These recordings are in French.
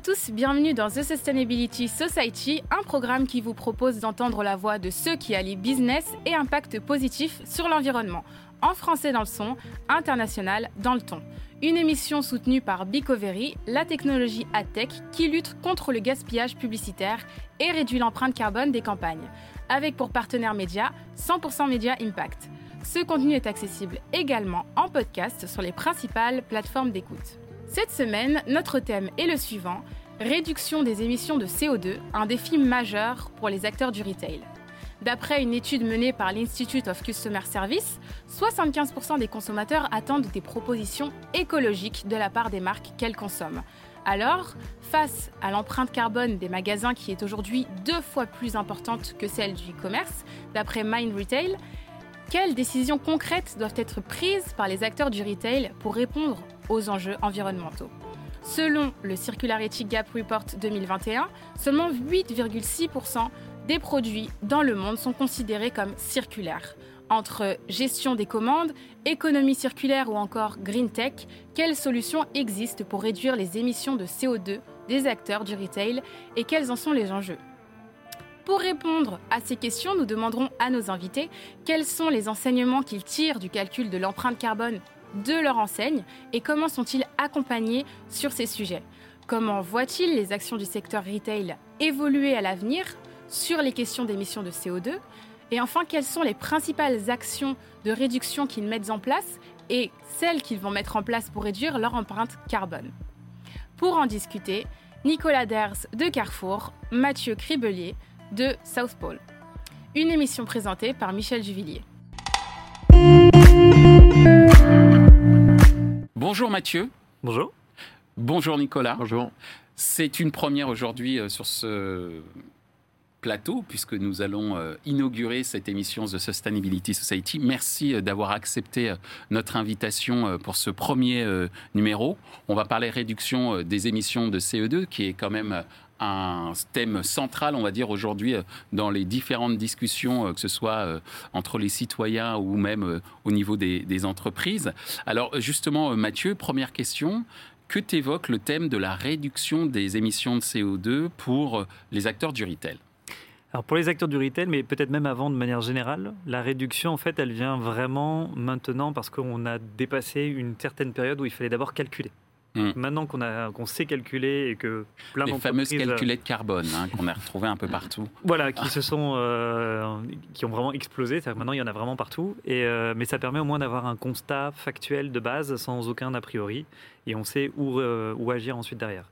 tous, bienvenue dans The Sustainability Society, un programme qui vous propose d'entendre la voix de ceux qui allient business et impact positif sur l'environnement, en français dans le son, international dans le ton. Une émission soutenue par Bicovery, la technologie tech qui lutte contre le gaspillage publicitaire et réduit l'empreinte carbone des campagnes, avec pour partenaire média 100% Média Impact. Ce contenu est accessible également en podcast sur les principales plateformes d'écoute. Cette semaine, notre thème est le suivant réduction des émissions de CO2, un défi majeur pour les acteurs du retail. D'après une étude menée par l'Institute of Customer Service, 75% des consommateurs attendent des propositions écologiques de la part des marques qu'elles consomment. Alors, face à l'empreinte carbone des magasins qui est aujourd'hui deux fois plus importante que celle du e-commerce, d'après Mind Retail, quelles décisions concrètes doivent être prises par les acteurs du retail pour répondre aux enjeux environnementaux Selon le Circularity Gap Report 2021, seulement 8,6% des produits dans le monde sont considérés comme circulaires. Entre gestion des commandes, économie circulaire ou encore green tech, quelles solutions existent pour réduire les émissions de CO2 des acteurs du retail et quels en sont les enjeux? Pour répondre à ces questions, nous demanderons à nos invités quels sont les enseignements qu'ils tirent du calcul de l'empreinte carbone de leur enseigne et comment sont-ils accompagnés sur ces sujets. Comment voient-ils les actions du secteur retail évoluer à l'avenir sur les questions d'émissions de CO2 Et enfin, quelles sont les principales actions de réduction qu'ils mettent en place et celles qu'ils vont mettre en place pour réduire leur empreinte carbone? Pour en discuter, Nicolas Ders de Carrefour, Mathieu Cribelier de South Pole. Une émission présentée par Michel Juvillier. Bonjour Mathieu. Bonjour. Bonjour Nicolas. Bonjour. C'est une première aujourd'hui euh, sur ce plateau, puisque nous allons euh, inaugurer cette émission The Sustainability Society. Merci euh, d'avoir accepté notre invitation pour ce premier numéro. On va parler réduction des émissions de CO2, qui est quand même un thème central, on va dire, aujourd'hui euh, dans les différentes discussions, euh, que ce soit euh, entre les citoyens ou même au niveau des, entreprises. Alors justement, Mathieu, première question. Que t'évoque le thème de la réduction des émissions de CO2 pour les acteurs du retail? Alors pour les acteurs du retail, mais peut-être même avant de manière générale, la réduction en fait elle vient vraiment maintenant parce qu'on a dépassé une certaine période où il fallait d'abord calculer. Mm. Maintenant qu'on sait calculer et que plein les fameuses calculettes carbone hein, qu'on a retrouvées un peu partout. Voilà, qui se sont euh, qui ont vraiment explosé. Maintenant, il y en a vraiment partout. Et euh, mais ça permet au moins d'avoir un constat factuel de base sans aucun a priori et on sait où euh, où agir ensuite derrière.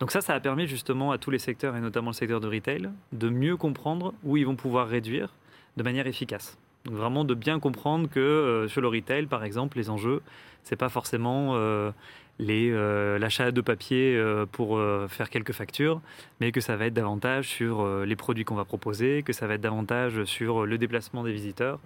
Donc ça, ça a permis justement à tous les secteurs et notamment le secteur de retail de mieux comprendre où ils vont pouvoir réduire de manière efficace. Donc vraiment de bien comprendre que sur le retail, par exemple, les enjeux, c'est pas forcément euh, l'achat de papier euh, pour euh, faire quelques factures, mais que ça va être davantage sur les produits qu'on va proposer, que ça va être davantage sur le déplacement des visiteurs.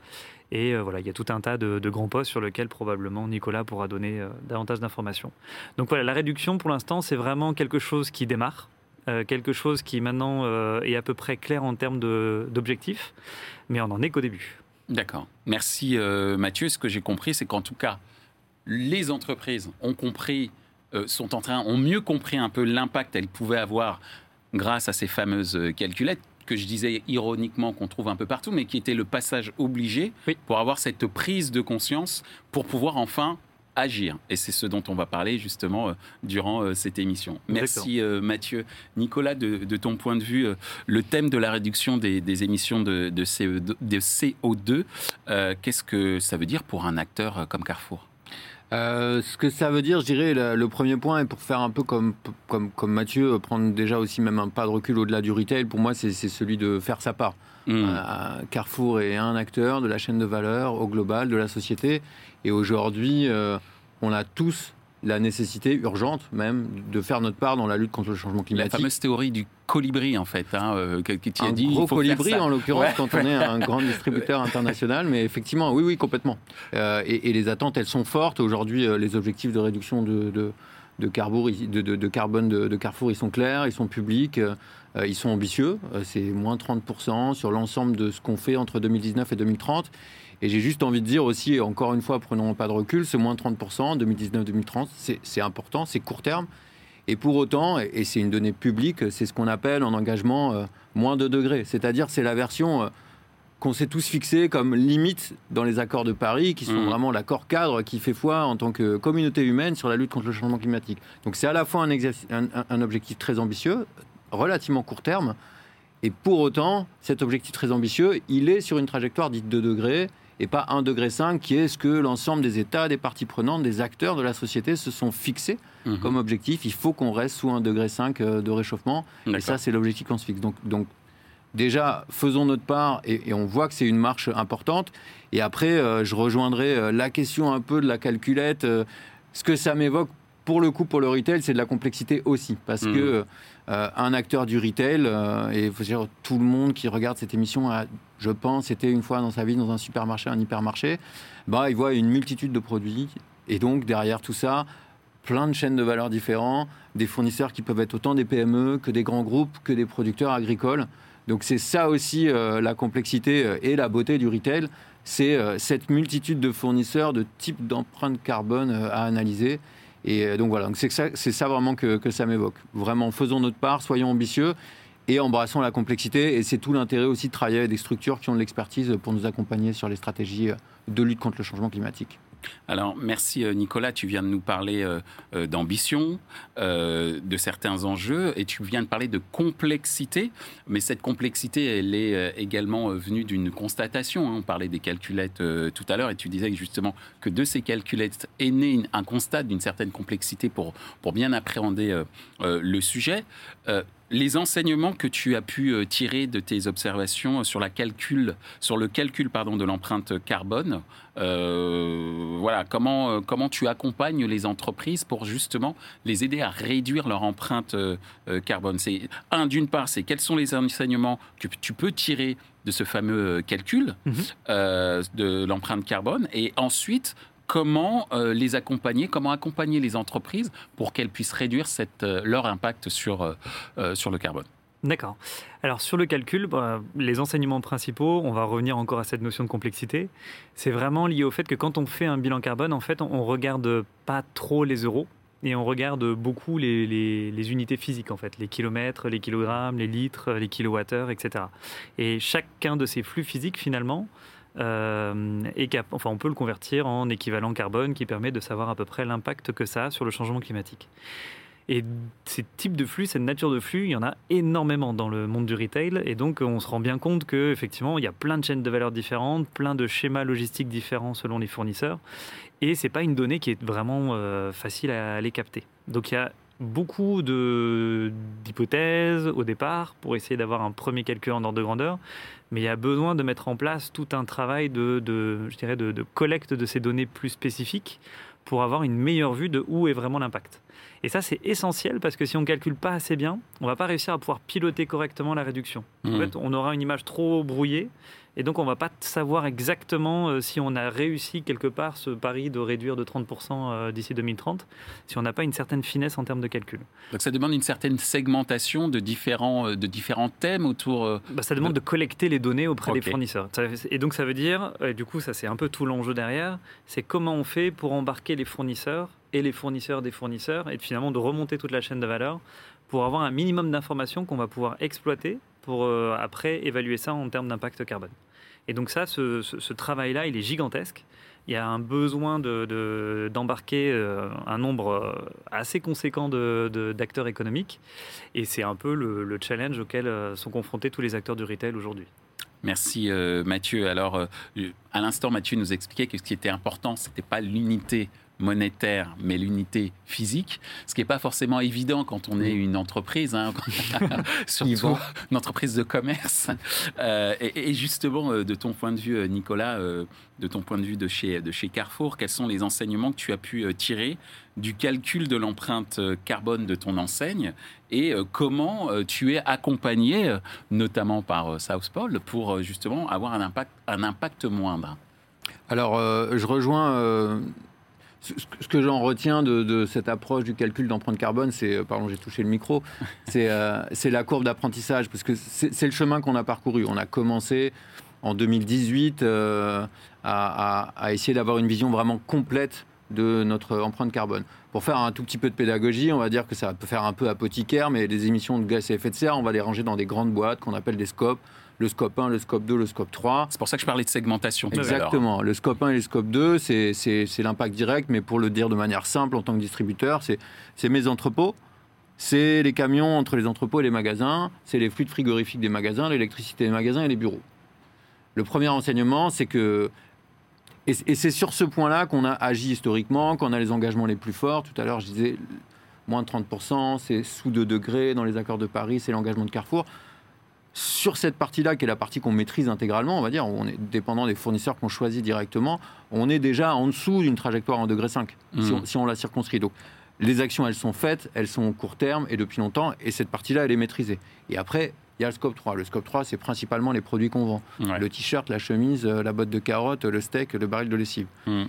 Et voilà, il y a tout un tas de, grands postes sur lesquels probablement Nicolas pourra donner davantage d'informations. Donc voilà, la réduction pour l'instant, c'est vraiment quelque chose qui démarre. quelque chose qui maintenant est à peu près clair en termes d'objectifs, mais on n'en est qu'au début. D'accord. Merci Mathieu. Ce que j'ai compris, c'est qu'en tout cas, les entreprises ont compris, euh, sont en train, ont mieux compris un peu l'impact qu'elles pouvaient avoir grâce à ces fameuses euh, calculettes que je disais ironiquement qu'on trouve un peu partout, mais qui était le passage obligé pour avoir cette prise de conscience pour pouvoir enfin agir. Et c'est ce dont on va parler justement euh, durant cette émission. Merci Mathieu. Nicolas, de, ton point de vue, le thème de la réduction des, émissions de, CO2, qu'est-ce que ça veut dire pour un acteur comme Carrefour? Euh, ce que ça veut dire, je dirais, le, premier point, et pour faire un peu comme, comme, comme Mathieu, euh, prendre déjà aussi même un pas de recul au-delà du retail, pour moi, c'est celui de faire sa part. Mmh. Euh, Carrefour est un acteur de la chaîne de valeur au global de la société, et aujourd'hui, on a tous la nécessité urgente même de faire notre part dans la lutte contre le changement climatique. La fameuse théorie du colibri en fait, hein, euh, qui un dit. Gros colibri en l'occurrence quand on est un grand distributeur international, mais effectivement, oui, oui, complètement. Euh, et, les attentes, elles sont fortes. Aujourd'hui, euh, les objectifs de réduction de, de, de, de, carbone de, Carrefour, ils sont clairs, ils sont publics, ils sont ambitieux. C'est moins 30% sur l'ensemble de ce qu'on fait entre 2019 et 2030. Et j'ai juste envie de dire aussi, encore une fois, prenons pas de recul, ce moins 30%, 2019-2030, c'est important, c'est court terme. Et pour autant, et c'est une donnée publique, c'est ce qu'on appelle en engagement moins de degrés. C'est-à-dire c'est la version qu'on s'est tous fixés comme limite dans les accords de Paris, qui sont mmh. vraiment l'accord cadre qui fait foi en tant que communauté humaine sur la lutte contre le changement climatique. Donc c'est à la fois un, un, objectif très ambitieux, relativement court terme, et pour autant, cet objectif très ambitieux, il est sur une trajectoire dite de degrés, et pas 1,5 degré qui est ce que l'ensemble des États, des parties prenantes, des acteurs de la société se sont fixés mmh. comme objectif. Il faut qu'on reste sous 1,5 degré euh, de réchauffement. Et ça, c'est l'objectif qu'on se fixe. Donc, donc déjà, faisons notre part et, on voit que c'est une marche importante. Et après, euh, je rejoindrai euh, la question un peu de la calculette. Euh, ce que ça m'évoque, pour le coup, pour le retail, c'est de la complexité aussi. Parce mmh. que un acteur du retail, et faut dire, tout le monde qui regarde cette émission, a, je pense, été une fois dans sa vie dans un supermarché, un hypermarché, bah, il voit une multitude de produits. Et donc, derrière tout ça, plein de chaînes de valeur différents, des fournisseurs qui peuvent être autant des PME que des grands groupes, que des producteurs agricoles. Donc c'est ça aussi euh, la complexité euh, et la beauté du retail, c'est euh, cette multitude de fournisseurs, de types d'empreintes carbone à analyser. Et donc voilà, c'est ça, vraiment que, que ça m'évoque. Vraiment, faisons notre part, soyons ambitieux et embrassons la complexité. Et c'est tout l'intérêt aussi de travailler avec des structures qui ont de l'expertise pour nous accompagner sur les stratégies de lutte contre le changement climatique. Alors, merci euh, Nicolas, tu viens de nous parler euh, euh, d'ambition, de certains enjeux, et tu viens de parler de complexité, mais cette complexité, elle est également venue d'une constatation. Hein. On parlait des calculettes tout à l'heure, et tu disais justement que de ces calculettes est né un constat d'une certaine complexité pour, pour bien appréhender le sujet les enseignements que tu as pu euh, tirer de tes observations sur, la calcul, sur le calcul pardon, de l'empreinte carbone, euh, voilà, comment, euh, comment tu accompagnes les entreprises pour justement les aider à réduire leur empreinte carbone? C'est un, d'une part, c'est quels sont les enseignements que tu peux tirer de ce fameux calcul mmh de l'empreinte carbone, et ensuite comment euh, les accompagner, comment accompagner les entreprises pour qu'elles puissent réduire euh, leur impact sur, euh, sur le carbone. D'accord. Alors sur le calcul, bah, les enseignements principaux, on va revenir encore à cette notion de complexité. C'est vraiment lié au fait que quand on fait un bilan carbone, en fait, on regarde pas trop les euros et on regarde beaucoup les, les, unités physiques en fait, les kilomètres, les kilogrammes, les litres, les kilowattheures, etc. Et chacun de ces flux physiques finalement euh, et enfin, on peut le convertir en équivalent carbone qui permet de savoir à peu près l'impact que ça a sur le changement climatique. Et ces types de flux, cette nature de flux, il y en a énormément dans le monde du retail. Et donc, on se rend bien compte qu'effectivement, il y a plein de chaînes de valeur différentes, plein de schémas logistiques différents selon les fournisseurs. Et ce n'est pas une donnée qui est vraiment euh, facile à aller capter. Donc, il y a beaucoup d'hypothèses au départ pour essayer d'avoir un premier calcul en ordre de grandeur, mais il y a besoin de mettre en place tout un travail de, je dirais de, collecte de ces données plus spécifiques pour avoir une meilleure vue de où est vraiment l'impact. Et ça, c'est essentiel parce que si on ne calcule pas assez bien, on ne va pas réussir à pouvoir piloter correctement la réduction. En mmh. fait, on aura une image trop brouillée et donc, on ne va pas savoir exactement euh, si on a réussi quelque part ce pari de réduire de 30% euh, d'ici 2030, si on n'a pas une certaine finesse en termes de calcul. Donc, ça demande une certaine segmentation de différents, euh, de différents thèmes autour. Bah, ça demande de... collecter les données auprès des fournisseurs. Et donc, ça veut dire, et du coup, ça c'est un peu tout l'enjeu derrière, c'est comment on fait pour embarquer les fournisseurs et les fournisseurs des fournisseurs et finalement de remonter toute la chaîne de valeur pour avoir un minimum d'informations qu'on va pouvoir exploiter pour après évaluer ça en termes d'impact carbone. Et donc ça, ce, travail-là, il est gigantesque. Il y a un besoin d'embarquer de, euh, un nombre euh, assez conséquent d'acteurs économiques. Et c'est un peu le, challenge auquel euh, sont confrontés tous les acteurs du retail aujourd'hui. Merci Mathieu. Alors, à l'instant, Mathieu nous expliquait que ce qui était important, ce n'était pas l'unité monétaire, mais l'unité physique, ce qui n'est pas forcément évident quand on est une entreprise, hein, surtout une entreprise de commerce. Euh, et, justement, euh, de ton point de vue, euh, Nicolas, de ton point de vue de chez, de chez Carrefour, quels sont les enseignements que tu as pu tirer du calcul de l'empreinte carbone de ton enseigne et comment tu es accompagné, notamment par South Pole, pour justement avoir un impact, un impact moindre? Alors, je rejoins ce que j'en retiens de, cette approche du calcul d'empreinte carbone, c'est, euh, pardon, j'ai touché le micro, euh, c'est la courbe d'apprentissage, parce que c'est le chemin qu'on a parcouru. On a commencé en 2018 euh, à, essayer d'avoir une vision vraiment complète de notre empreinte carbone. Pour faire un tout petit peu de pédagogie, on va dire que ça peut faire un peu apothicaire, mais les émissions de gaz à effet de serre, on va les ranger dans des grandes boîtes qu'on appelle des scopes. Le scope 1, le scope 2, le scope 3. C'est pour ça que je parlais de segmentation. Exactement. Le scope 1 et le scope 2, c'est l'impact direct, mais pour le dire de manière simple en tant que distributeur, c'est mes entrepôts, c'est les camions entre les entrepôts et les magasins, c'est les fluides frigorifiques des magasins, l'électricité des magasins et les bureaux. Le premier enseignement, c'est que et, c'est sur ce point-là qu'on a agi historiquement, qu'on a les engagements les plus forts. Tout à l'heure, je disais moins de 30%, c'est sous 2 degrés dans les accords de Paris, c'est l'engagement de Carrefour. Sur cette partie-là, qui est la partie qu'on maîtrise intégralement, on va dire, on est dépendant des fournisseurs qu'on choisit directement, on est déjà en dessous d'une trajectoire en degré 5, si, mmh. on, si, on, la circonscrit. Donc, les actions, elles sont faites, elles sont au court terme et depuis longtemps, et cette partie-là, elle est maîtrisée. Et après, il y a le scope 3. Le scope 3, c'est principalement les produits qu'on vend. Le t-shirt, la chemise, euh, la botte de carottes, le steak, le baril de lessive. Hmm.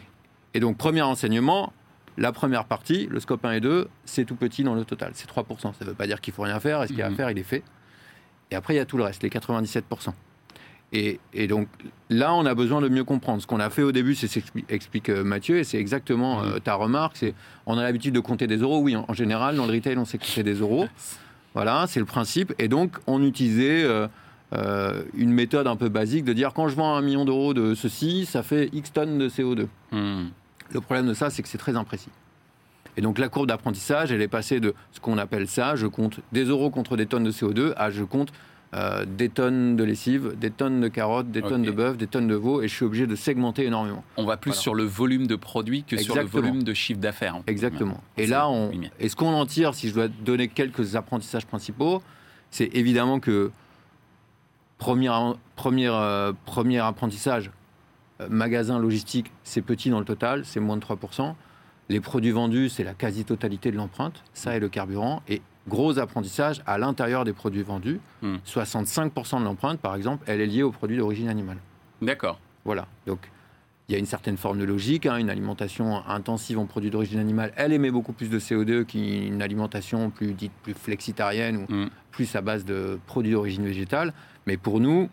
Et donc, premier enseignement, la première partie, le scope 1 et 2, c'est tout petit dans le total. C'est 3%. Ça ne veut pas dire qu'il faut rien faire. Et ce qu'il y a à hmm. faire, il est fait. Et après, il y a tout le reste, les 97%. Et, et, donc là, on a besoin de mieux comprendre. Ce qu'on a fait au début, c'est ce qu'explique euh, Mathieu, et c'est exactement hmm. euh, ta remarque. C'est on a l'habitude de compter des euros. Oui, en, en, général, dans le retail, on sait compter des euros. Voilà, c'est le principe. Et donc, on utilisait euh, euh, une méthode un peu basique de dire quand je vends un million d'euros de ceci, ça fait X tonnes de CO2. Hmm. Le problème de ça, c'est que c'est très imprécis. Et donc la courbe d'apprentissage, elle est passée de ce qu'on appelle ça, je compte des euros contre des tonnes de CO2, à je compte euh, des tonnes de lessive, des tonnes de carottes, des tonnes de bœuf, des tonnes de veau, et je suis obligé de segmenter énormément. On va plus sur le volume de produits que sur le volume de chiffre d'affaires. Exactement. Et là, on... et ce qu'on en tire, si je dois donner quelques apprentissages principaux, c'est évidemment que premier, premier, euh, premier apprentissage, euh, magasin logistique, c'est petit dans le total, c'est moins de 3%. Les produits vendus, c'est la quasi-totalité de l'empreinte, ça et le carburant. Et gros apprentissage à l'intérieur des produits vendus. 65% hmm. de l'empreinte, par exemple, elle est liée aux produits d'origine animale. D'accord. Voilà. Donc, il y a une certaine forme de logique. Hein. Une alimentation intensive en produits d'origine animale, elle émet beaucoup plus de CO2 qu'une alimentation plus dite plus flexitarienne ou hmm. plus à base de produits d'origine végétale. Mais pour nous,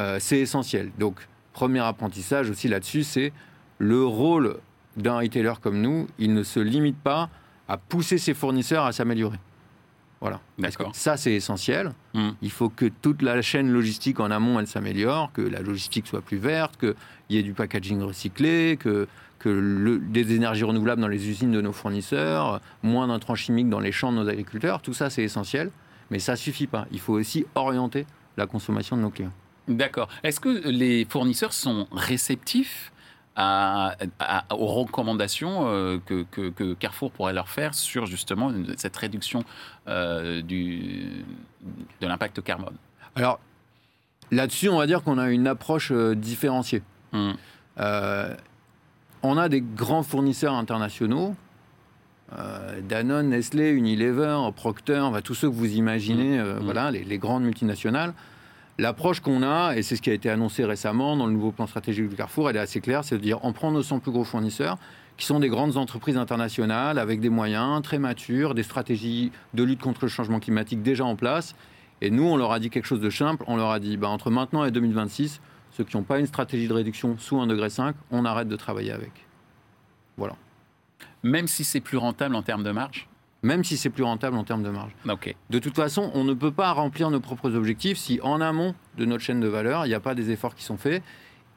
euh, c'est essentiel. Donc, premier apprentissage aussi là-dessus, c'est le rôle d'un retailer comme nous. Il ne se limite pas à pousser ses fournisseurs à s'améliorer. Voilà. Ça, c'est essentiel. Hmm. Il faut que toute la chaîne logistique en amont, elle s'améliore, que la logistique soit plus verte, qu'il y ait du packaging recyclé, que, que des énergies renouvelables dans les usines de nos fournisseurs, moins d'intrants chimiques dans les champs de nos agriculteurs. Tout ça, c'est essentiel. Mais ça suffit pas. Il faut aussi orienter la consommation de nos clients. D'accord. Est-ce que les fournisseurs sont réceptifs aux recommandations euh, que, Carrefour pourrait leur faire sur justement cette réduction euh, du, de l'impact carbone Alors là-dessus, on va dire qu'on a une approche euh, différenciée. Hmm. on a des grands fournisseurs internationaux. Danone, Nestlé, Unilever, Procter, tous ceux que vous imaginez, hmm. Hmm. voilà, les, les grandes multinationales, L'approche qu'on a, et c'est ce qui a été annoncé récemment dans le nouveau plan stratégique du Carrefour, elle est assez claire, c'est de dire on prend nos 100 plus gros fournisseurs, qui sont des grandes entreprises internationales avec des moyens très matures, des stratégies de lutte contre le changement climatique déjà en place. Et nous, on leur a dit quelque chose de simple, on leur a dit, bah, entre maintenant et 2026, ceux qui n'ont pas une stratégie de réduction sous 1,5 degré, on arrête de travailler avec. Voilà. Même si c'est plus rentable en termes de marge? Même si c'est plus rentable en termes de marge. De toute façon, on ne peut pas remplir nos propres objectifs si en amont de notre chaîne de valeur, il n'y a pas des efforts qui sont faits.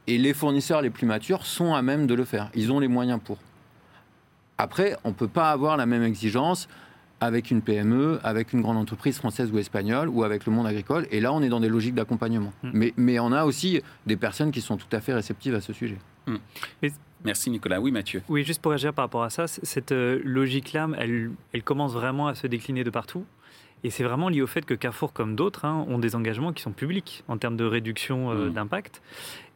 Et les fournisseurs les plus matures sont à même de le faire. Ils ont les moyens pour. Après, on ne peut pas avoir la même exigence avec une PME, avec une grande entreprise française ou espagnole, ou avec le monde agricole. Et là, on est dans des logiques d'accompagnement. Mm. Mais, mais on a aussi des personnes qui sont tout à fait réceptives à ce sujet. Mm. Merci Nicolas. Oui Mathieu. Oui, juste pour réagir par rapport à ça, cette euh, logique-là, elle, elle commence vraiment à se décliner de partout. Et c'est vraiment lié au fait que Carrefour, comme d'autres, hein, ont des engagements qui sont publics en termes de réduction euh, mmh. d'impact.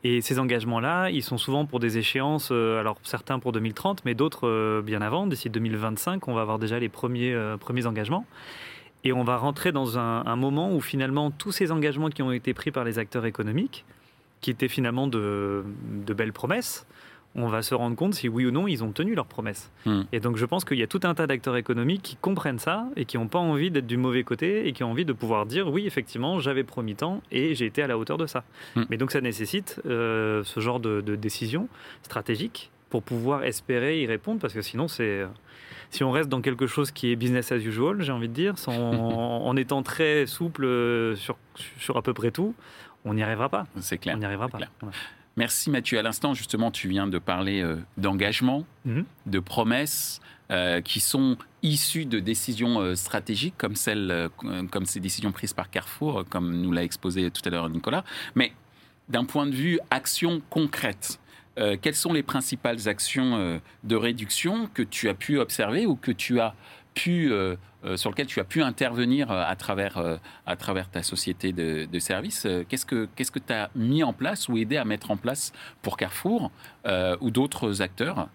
Et ces engagements-là, ils sont souvent pour des échéances, euh, alors certains pour 2030, mais d'autres bien avant. D'ici 2025, on va avoir déjà les premiers, premiers engagements. Et on va rentrer dans un, un, moment où finalement tous ces engagements qui ont été pris par les acteurs économiques, qui étaient finalement de, de belles promesses, on va se rendre compte si oui ou non ils ont tenu leurs promesses. Hmm. Et donc je pense qu'il y a tout un tas d'acteurs économiques qui comprennent ça et qui n'ont pas envie d'être du mauvais côté et qui ont envie de pouvoir dire oui effectivement j'avais promis tant et j'ai été à la hauteur de ça. Hmm. Mais donc ça nécessite euh, ce genre de, décision stratégique pour pouvoir espérer y répondre, parce que sinon, c'est si on reste dans quelque chose qui est business as usual, j'ai envie de dire, sans, en étant très souple sur, sur à peu près tout, on n'y arrivera pas. C'est clair. On n'y arrivera pas. Merci Mathieu. À l'instant, justement, tu viens de parler euh, d'engagement, mhm. de promesses euh, qui sont issues de décisions euh, stratégiques comme, celles, comme ces décisions prises par Carrefour, comme nous l'a exposé tout à l'heure Nicolas. Mais d'un point de vue action concrète, quelles sont les principales actions de réduction que tu as pu observer ou que tu as pu, euh, euh, sur lequel tu as pu intervenir euh, à travers, à travers ta société de, services. Qu'est-ce que qu'est-ce que tu as mis en place ou aidé à mettre en place pour Carrefour ou d'autres acteurs?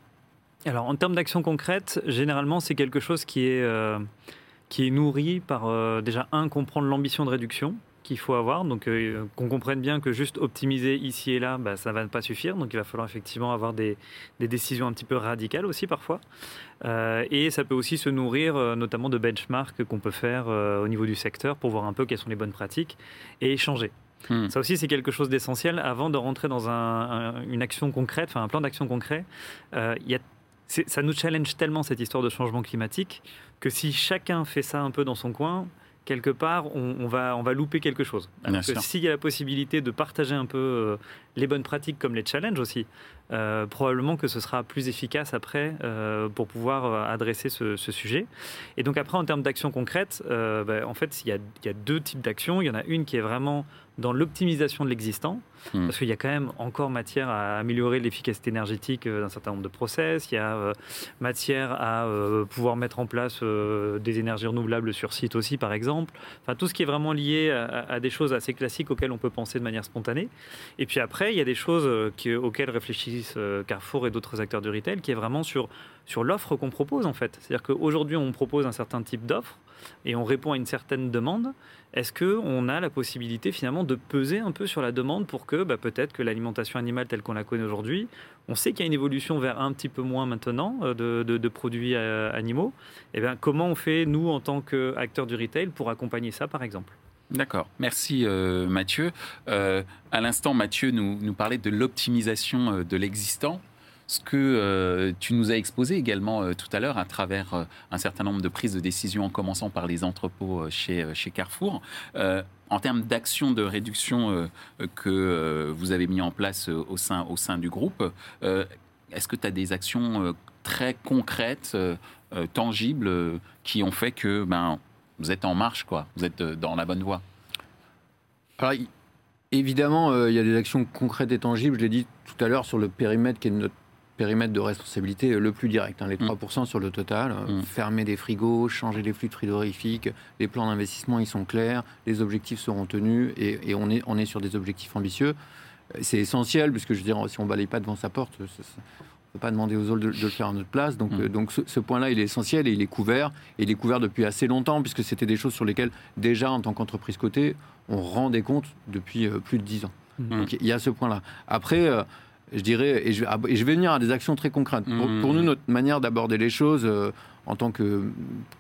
Alors, en termes d'actions concrètes, généralement, c'est quelque chose qui est, qui est nourri par, déjà, un, comprendre l'ambition de réduction qu'il faut avoir. Donc, qu'on comprenne bien que juste optimiser ici et là, bah, ça ne va pas suffire. Donc, il va falloir effectivement avoir des, des, décisions un petit peu radicales aussi parfois. Euh, et ça peut aussi se nourrir euh, notamment de benchmarks qu'on peut faire euh, au niveau du secteur pour voir un peu quelles sont les bonnes pratiques et échanger. Hmm. Ça aussi, c'est quelque chose d'essentiel. Avant de rentrer dans une action concrète, enfin un plan d'action concret, ça nous challenge tellement cette histoire de changement climatique que si chacun fait ça un peu dans son coin, quelque part, on, va, on va louper quelque chose. s'il y a la possibilité de partager un peu les bonnes pratiques comme les challenges aussi, euh, probablement que ce sera plus efficace après euh, pour pouvoir euh, adresser ce, sujet. Et donc après, en termes d'actions concrètes, ben, en fait, il y, a, il y, a, deux types d'actions. Il y en a une qui est vraiment dans l'optimisation de l'existant, hmm. parce qu'il y a quand même encore matière à améliorer l'efficacité énergétique d'un certain nombre de process, il y a matière à pouvoir mettre en place des énergies renouvelables sur site aussi, par exemple. Enfin, tout ce qui est vraiment lié à, à, des choses assez classiques auxquelles on peut penser de manière spontanée. Et puis après, il y a des choses auxquelles réfléchissent euh, Carrefour et d'autres acteurs du retail, qui est vraiment sur, sur l'offre qu'on propose en fait. C'est-à-dire qu'aujourd'hui, on propose un certain type d'offre et on répond à une certaine demande. Est-ce qu'on a la possibilité finalement de peser un peu sur la demande pour que bah, peut-être que l'alimentation animale telle qu'on la connaît aujourd'hui, on sait qu'il y a une évolution vers un petit peu moins maintenant euh, de, produits euh, animaux. Et eh bien, comment on fait, nous, en tant qu'acteurs du retail, pour accompagner ça, par exemple? D'accord, merci euh, Mathieu. À l'instant, Mathieu nous, parlait de l'optimisation de l'existant, ce que tu nous as exposé également tout à l'heure à travers un certain nombre de prises de décision en commençant par les entrepôts chez, Carrefour. en termes d'actions de réduction que vous avez mis en place au sein, du groupe, est-ce que tu as des actions très concrètes, tangibles, qui ont fait que ben, vous êtes en marche, quoi. Vous êtes euh, dans la bonne voie? Alors, évidemment, euh, il y a des actions concrètes et tangibles. Je l'ai dit tout à l'heure sur le périmètre qui est notre périmètre de responsabilité euh, le plus direct, hein, les 3% mm. sur le total. Mm. Fermer des frigos, changer les flux de frigorifiques, les plans d'investissement, ils sont clairs, les objectifs seront tenus et, on, est, on est sur des objectifs ambitieux. C'est essentiel, puisque je veux dire, si on ne balaye pas devant sa porte, pas demander aux autres de, le faire à notre place. Donc, mm. euh, donc ce, point-là, il est essentiel et il est couvert. Et il est couvert depuis assez longtemps, puisque c'était des choses sur lesquelles, déjà, en tant qu'entreprise cotée, on rendait compte depuis euh, plus de dix ans. Donc il y a ce point-là. Après, euh, je dirais, et je, et je, vais venir à des actions très concrètes. Pour, nous, notre manière d'aborder les choses en tant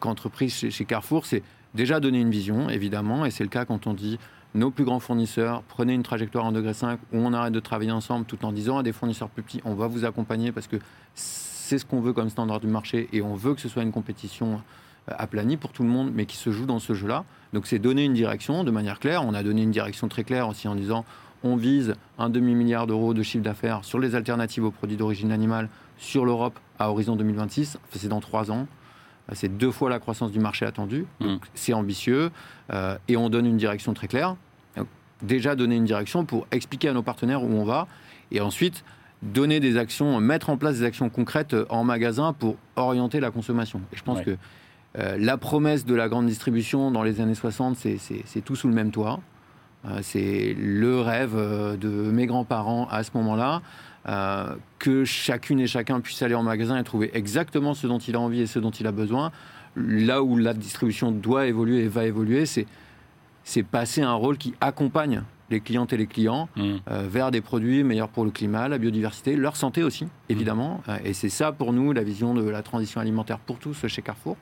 qu'entreprise chez, chez Carrefour, c'est déjà donner une vision, évidemment, et c'est le cas quand on dit nos plus grands fournisseurs, prenez une trajectoire en degré 5 où on arrête de travailler ensemble tout en disant à des fournisseurs plus petits, on va vous accompagner parce que c'est ce qu'on veut comme standard du marché et on veut que ce soit une compétition euh, aplanie pour tout le monde, mais qui se joue dans ce jeu-là. Donc c'est donner une direction de manière claire. On a donné une direction très claire aussi en disant on vise un demi-milliard d'euros de chiffre d'affaires sur les alternatives aux produits d'origine animale sur l'Europe à horizon 2026. c'est dans trois ans. C'est deux fois la croissance du marché attendu. Mmh. C'est ambitieux euh, et on donne une direction très claire déjà donner une direction pour expliquer à nos partenaires où on va, et ensuite donner des actions, mettre en place des actions concrètes en magasin pour orienter la consommation. Et je pense que euh, la promesse de la grande distribution dans les années 60, c'est tout sous le même toit. Euh, c'est le rêve euh, de mes grands-parents à ce moment-là, que chacune et chacun puisse aller en magasin et trouver exactement ce dont il a envie et ce dont il a besoin. Là où la distribution doit évoluer et va évoluer, c'est c'est passer un rôle qui accompagne les clientes et les clients mmh. euh, vers des produits meilleurs pour le climat, la biodiversité, leur santé aussi, évidemment. Mmh. Euh, et c'est ça pour nous la vision de la transition alimentaire pour tous chez Carrefour.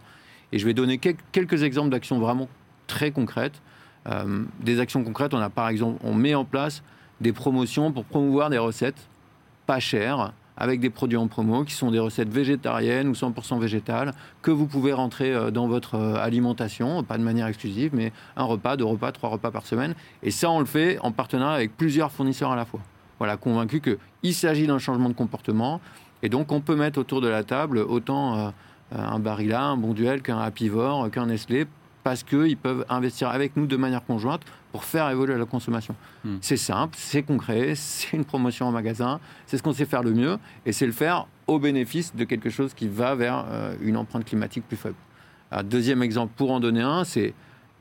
Et je vais donner quelques exemples d'actions vraiment très concrètes. Euh, des actions concrètes, on a par exemple, on met en place des promotions pour promouvoir des recettes pas chères, avec des produits en promo qui sont des recettes végétariennes ou 100% végétales que vous pouvez rentrer euh, dans votre euh, alimentation, pas de manière exclusive, mais un repas, deux repas, trois repas par semaine. Et ça, on le fait en partenariat avec plusieurs fournisseurs à la fois. Voilà, convaincu qu'il s'agit d'un changement de comportement. Et donc, on peut mettre autour de la table autant un Barilla, un Bonduel qu'un Apivore, qu'un Nestlé parce qu'ils peuvent investir avec nous de manière conjointe pour faire évoluer la consommation. Hmm. C'est simple, c'est concret, c'est une promotion en magasin, c'est ce qu'on sait faire le mieux, et c'est le faire au bénéfice de quelque chose qui va vers euh, une empreinte climatique plus faible. deuxième exemple, pour en donner un, c'est,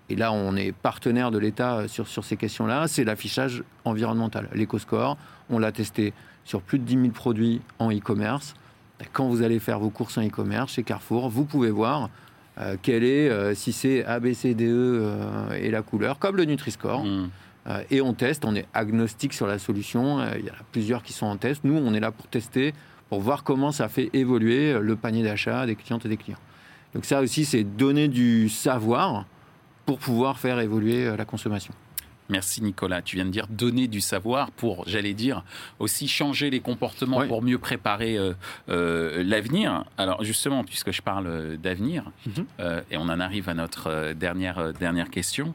et là on est partenaire de l'État euh, sur, sur ces questions-là, c'est l'affichage environnemental. L'EcoScore, on l'a testé sur plus de 10 000 produits en e-commerce. Quand vous allez faire vos courses en e-commerce chez Carrefour, vous pouvez voir euh, quelle est, euh, si c'est A, B, C, D, E euh, et la couleur, comme le Nutri-Score. Hmm. et on teste, on est agnostique sur la solution. Il y en a plusieurs qui sont en test. Nous, on est là pour tester, pour voir comment ça fait évoluer le panier d'achat des clientes et des clients. Donc ça aussi, c'est donner du savoir pour pouvoir faire évoluer la consommation. Merci Nicolas. Tu viens de dire donner du savoir pour, j'allais dire, aussi changer les comportements pour mieux préparer euh, euh, l'avenir. Alors justement, puisque je parle euh, d'avenir, mhm. et on en arrive à notre dernière, dernière question,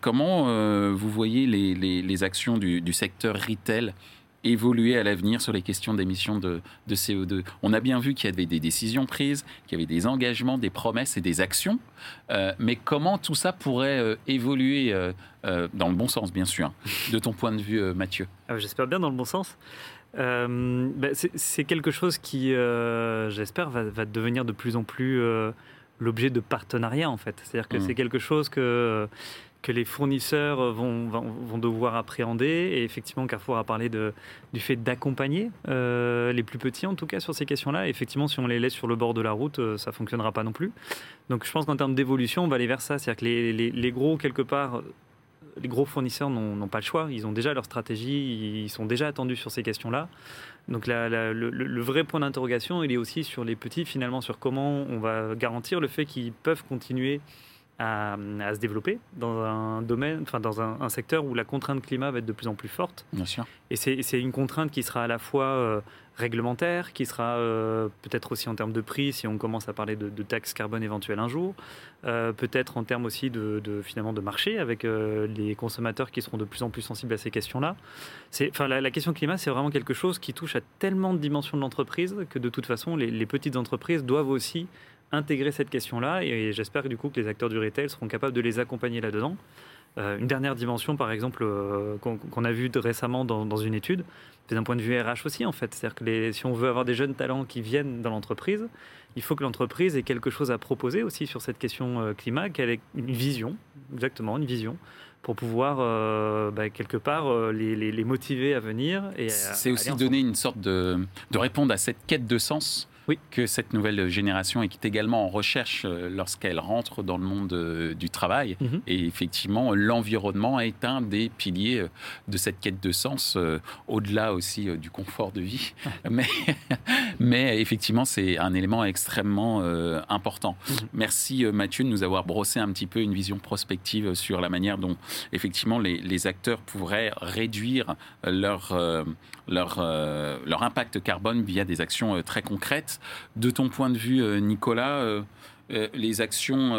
comment vous voyez les, actions du, du secteur retail évoluer à l'avenir sur les questions d'émissions de, CO2 On a bien vu qu'il y avait des décisions prises, qu'il y avait des engagements, des promesses et des actions, euh, mais comment tout ça pourrait euh, évoluer euh, dans le bon sens, bien sûr, de ton point de vue, Mathieu? Ah, J'espère bien dans le bon sens. Ben, c'est quelque chose qui, j'espère, va, va, devenir de plus en plus l'objet de partenariats, en fait. C'est-à-dire que mmh. c'est quelque chose que que les fournisseurs vont, vont, devoir appréhender. Et effectivement, Carrefour a parlé du fait d'accompagner euh, les plus petits, en tout cas, sur ces questions-là. Effectivement, si on les laisse sur le bord de la route, euh, ça ne fonctionnera pas non plus. Donc je pense qu'en termes d'évolution, on va aller vers ça. C'est-à-dire que les, gros, quelque part, les gros fournisseurs n'ont pas le choix. Ils ont déjà leur stratégie, ils sont déjà attendus sur ces questions-là. Donc le, vrai point d'interrogation, il est aussi sur les petits, finalement, sur comment on va garantir le fait qu'ils peuvent continuer à, se développer dans un domaine, enfin dans un, secteur où la contrainte climat va être de plus en plus forte. Bien sûr. Et c'est une contrainte qui sera à la fois euh, réglementaire, qui sera euh, peut-être aussi en termes de prix si on commence à parler de, taxes carbone éventuelles un jour, euh, peut-être en termes aussi de, finalement de marché avec les consommateurs qui seront de plus en plus sensibles à ces questions-là. Enfin, la, question climat, c'est vraiment quelque chose qui touche à tellement de dimensions de l'entreprise que de toute façon, les, les petites entreprises doivent aussi intégrer cette question-là et j'espère du coup que les acteurs du retail seront capables de les accompagner là-dedans. Euh, une dernière dimension, par exemple, euh, qu'on a vue récemment dans, une étude, c'est d'un point de vue RH aussi, en fait. C'est-à-dire que les, si on veut avoir des jeunes talents qui viennent dans l'entreprise, il faut que l'entreprise ait quelque chose à proposer aussi sur cette question euh, climat, qu'elle ait une vision, exactement, une vision, pour pouvoir, bah, quelque part, les, les, motiver à venir. C'est aussi donner une sorte de, de répondre à cette quête de sens oui. que cette nouvelle génération est également en recherche euh, lorsqu'elle rentre dans le monde euh, du travail. Mhm. Et effectivement, l'environnement est un des piliers euh, de cette quête de sens, au-delà aussi du confort de vie. mais, mais effectivement, c'est un élément extrêmement important. Mhm. Merci Mathieu de nous avoir brossé un petit peu une vision prospective sur la manière dont effectivement les, les acteurs pourraient réduire leur, leur, leur impact carbone via des actions très concrètes. De ton point de vue, euh, Nicolas, euh, euh, les actions,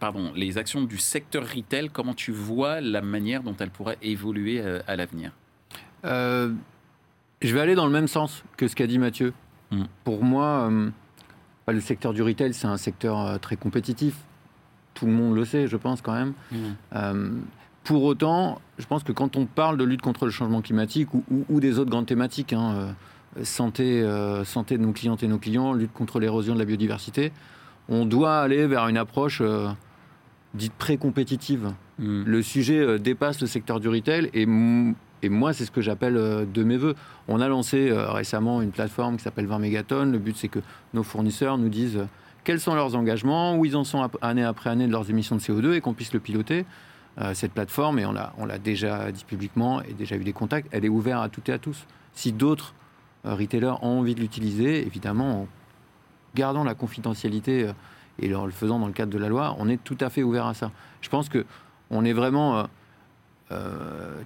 pardon, les actions du secteur retail, comment tu vois la manière dont elles pourraient évoluer à l'avenir? Je vais aller dans le même sens que ce qu'a dit Mathieu. Hmm. Pour moi, bah, le secteur du retail, c'est un secteur très compétitif. Tout le monde le sait, je pense quand même. Hmm. pour autant, je pense que quand on parle de lutte contre le changement climatique ou, des autres grandes thématiques, hein, santé, euh, santé de nos clientes et nos clients, lutte contre l'érosion de la biodiversité, on doit aller vers une approche euh, dite pré-compétitive. Mm. Le sujet euh, dépasse le secteur du retail et, et moi, c'est ce que j'appelle de mes voeux. On a lancé récemment une plateforme qui s'appelle 20 mégatonnes. Le but, c'est que nos fournisseurs nous disent quels sont leurs engagements, où ils en sont année après année de leurs émissions de CO2 et qu'on puisse le piloter. cette plateforme, et on l'a déjà dit publiquement et déjà eu des contacts, elle est ouverte à toutes et à tous. Si d'autres retailers ont envie de l'utiliser, évidemment, en gardant la confidentialité euh, et en le faisant dans le cadre de la loi, on est tout à fait ouvert à ça. Je pense que on est vraiment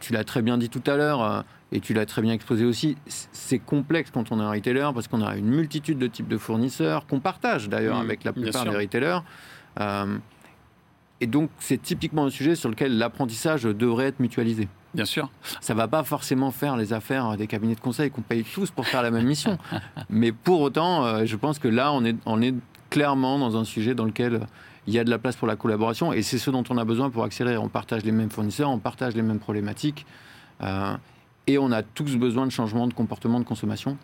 tu l'as très bien dit tout à l'heure, et tu l'as très bien exposé aussi, c'est complexe quand on est un retailer parce qu'on a une multitude de types de fournisseurs qu'on partage d'ailleurs mmh, avec la plupart des retailers. et donc, c'est typiquement un sujet sur lequel l'apprentissage devrait être mutualisé. Bien sûr. Ça va pas forcément faire les affaires des cabinets de conseil qu'on paye tous pour faire la même mission. Mais pour autant, euh, je pense que là, on est, on est clairement dans un sujet dans lequel il y a de la place pour la collaboration et c'est ce dont on a besoin pour accélérer. On partage les mêmes fournisseurs, on partage les mêmes problématiques euh, et on a tous besoin de changement de comportement de consommation.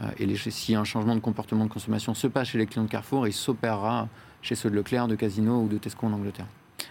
Euh, et si un changement de comportement de consommation se passe chez les clients de Carrefour, il s'opérera chez ceux de Leclerc, de Casino ou de Tesco en Angleterre.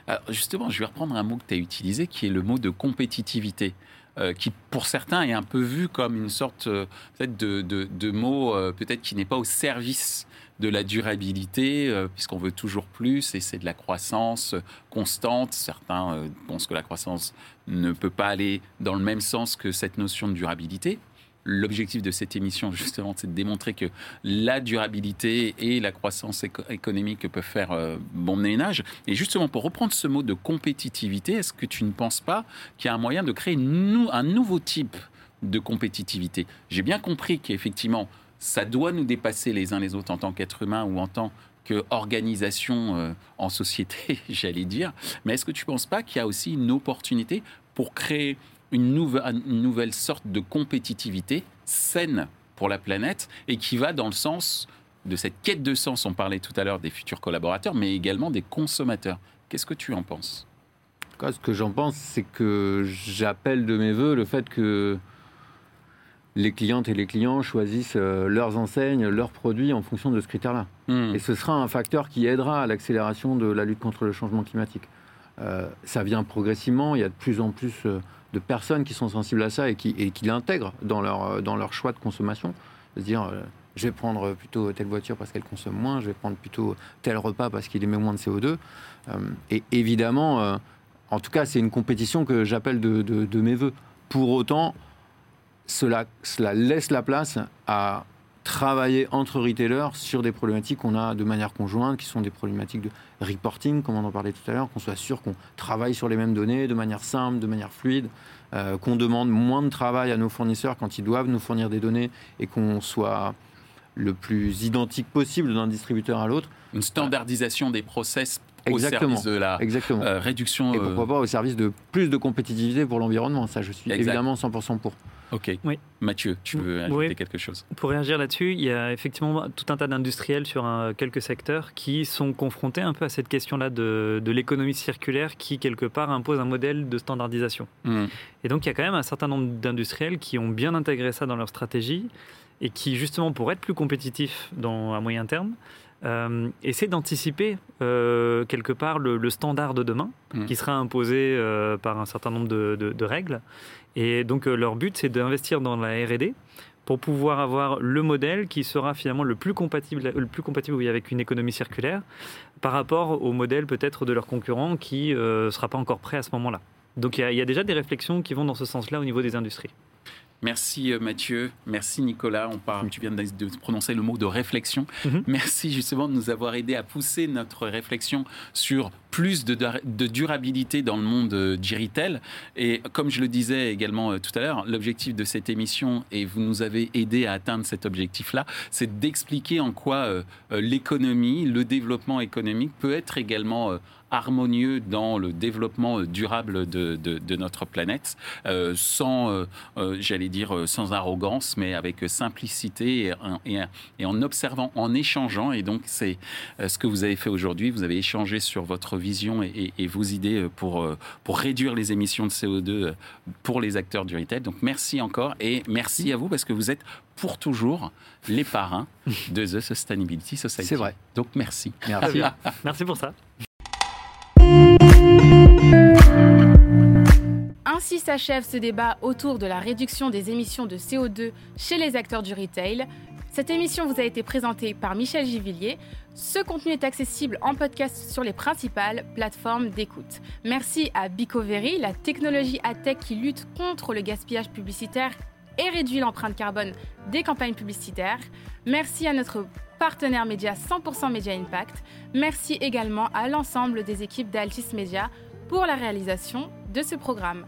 Alors justement, je vais reprendre un mot que tu as utilisé, qui est le mot de compétitivité. Euh, qui pour certains est un peu vu comme une sorte euh, de, de, de, mot euh, peut-être qui n'est pas au service de la durabilité, puisqu'on veut toujours plus, et c'est de la croissance constante. Certains pensent que la croissance ne peut pas aller dans le même sens que cette notion de durabilité. L'objectif de cette émission, justement, c'est de démontrer que la durabilité et la croissance économique peuvent faire euh, bon ménage. Et justement, pour reprendre ce mot de compétitivité, est-ce que tu ne penses pas qu'il y a un moyen de créer un nouveau type de compétitivité? J'ai bien compris qu'effectivement, ça doit nous dépasser les uns les autres en tant qu'être humain ou en tant qu'organisation euh, en société, j'allais dire. Mais est-ce que tu ne penses pas qu'il y a aussi une opportunité pour créer une nouvelle, une nouvelle sorte de compétitivité saine pour la planète et qui va dans le sens de cette quête de sens. On parlait tout à l'heure des futurs collaborateurs, mais également des consommateurs. Qu'est-ce que tu en penses? Ce que j'en pense, c'est que j'appelle de mes voeux le fait que les clientes et les clients choisissent euh, leurs enseignes, leurs produits en fonction de ce critère-là. Hmm. Et ce sera un facteur qui aidera à l'accélération de la lutte contre le changement climatique. Euh, ça vient progressivement, il y a de plus en plus euh, de personnes qui sont sensibles à ça et qui, qui l'intègrent dans leur, euh, dans leur choix de consommation. Se dire, euh, je vais prendre plutôt telle voiture parce qu'elle consomme moins, je vais prendre plutôt tel repas parce qu'il émet moins de CO2. Euh, et évidemment, en tout cas, c'est une compétition que j'appelle de, de, mes voeux. Pour autant, cela, cela laisse la place à travailler entre retailers sur des problématiques qu'on a de manière conjointe, qui sont des problématiques de reporting, comme on en parlait tout à l'heure, qu'on soit sûr qu'on travaille sur les mêmes données de manière simple, de manière fluide, euh, qu'on demande moins de travail à nos fournisseurs quand ils doivent nous fournir des données et qu'on soit le plus identique possible d'un distributeur à l'autre. Une standardisation des process au service de la euh, réduction. Et pourquoi euh, pas au service de plus de compétitivité pour l'environnement. Ça, je suis évidemment 100% pour. Ok. Oui. Mathieu, tu veux ajouter quelque chose? Pour réagir là-dessus, il y a effectivement tout un tas d'industriels sur quelques secteurs qui sont confrontés un peu à cette question-là de, l'économie circulaire qui, quelque part, impose un modèle de standardisation. Hmm. Et donc, il y a quand même un certain nombre d'industriels qui ont bien intégré ça dans leur stratégie et qui, justement, pour être plus compétitifs dans, à moyen terme, euh, essaient d'anticiper euh, quelque part le, standard de demain hmm. qui sera imposé euh, par un certain nombre de règles et donc euh, leur but, c'est d'investir dans la R&D pour pouvoir avoir le modèle qui sera finalement le plus compatible, le plus compatible avec une économie circulaire par rapport au modèle peut-être de leurs concurrents qui ne euh, sera pas encore prêt à ce moment-là. Donc il y, a déjà des réflexions qui vont dans ce sens-là au niveau des industries. Merci euh, Mathieu, merci Nicolas. On parle, tu viens de prononcer le mot de réflexion. Mhm. Merci justement de nous avoir aidé à pousser notre réflexion sur plus de, durabilité dans le monde euh, du retail. Et comme je le disais également euh, tout à l'heure, l'objectif de cette émission, et vous nous avez aidé à atteindre cet objectif-là, c'est d'expliquer en quoi l'économie, le développement économique peut être également harmonieux dans le développement durable de, de, notre planète, euh, sans, euh, euh, j'allais dire, sans arrogance, mais avec simplicité et, et, en observant, en échangeant. Et donc, c'est ce que vous avez fait aujourd'hui. Vous avez échangé sur votre vision et, et, vos idées pour, pour réduire les émissions de CO2 pour les acteurs du retail. Donc, merci encore et merci à vous parce que vous êtes pour toujours les parrains de The Sustainability Society. C'est vrai. Donc, merci. Merci. merci pour ça. Ainsi s'achève ce débat autour de la réduction des émissions de CO2 chez les acteurs du retail. Cette émission vous a été présentée par Michel Givillier. Ce contenu est accessible en podcast sur les principales plateformes d'écoute. Merci à Bicovery, la technologie à-tech qui lutte contre le gaspillage publicitaire et réduit l'empreinte carbone des campagnes publicitaires. Merci à notre partenaire média 100% Média Impact. Merci également à l'ensemble des équipes d'Altis Media pour la réalisation de ce programme